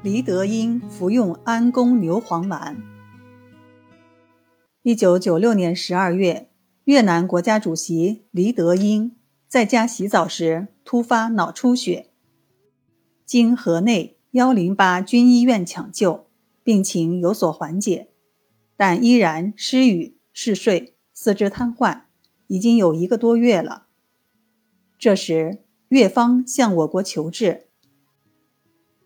黎德英服用安宫牛黄丸。一九九六年十二月，越南国家主席黎德英在家洗澡时突发脑出血，经河内幺零八军医院抢救，病情有所缓解，但依然失语、嗜睡、四肢瘫痪，已经有一个多月了。这时，越方向我国求治。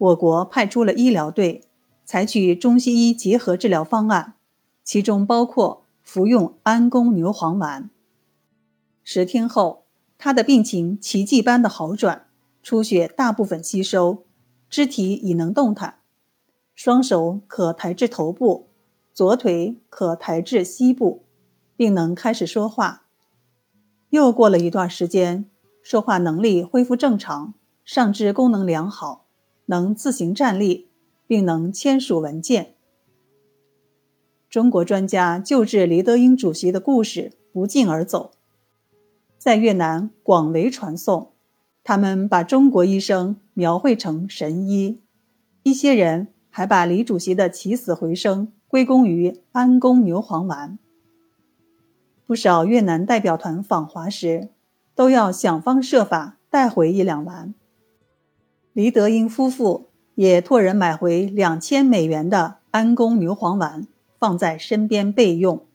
我国派出了医疗队，采取中西医结合治疗方案，其中包括服用安宫牛黄丸。十天后，他的病情奇迹般的好转，出血大部分吸收，肢体已能动弹，双手可抬至头部，左腿可抬至膝部，并能开始说话。又过了一段时间，说话能力恢复正常，上肢功能良好。能自行站立，并能签署文件。中国专家救治黎德英主席的故事不胫而走，在越南广为传颂。他们把中国医生描绘成神医，一些人还把李主席的起死回生归功于安宫牛黄丸。不少越南代表团访华时，都要想方设法带回一两丸。黎德英夫妇也托人买回两千美元的安宫牛黄丸，放在身边备用。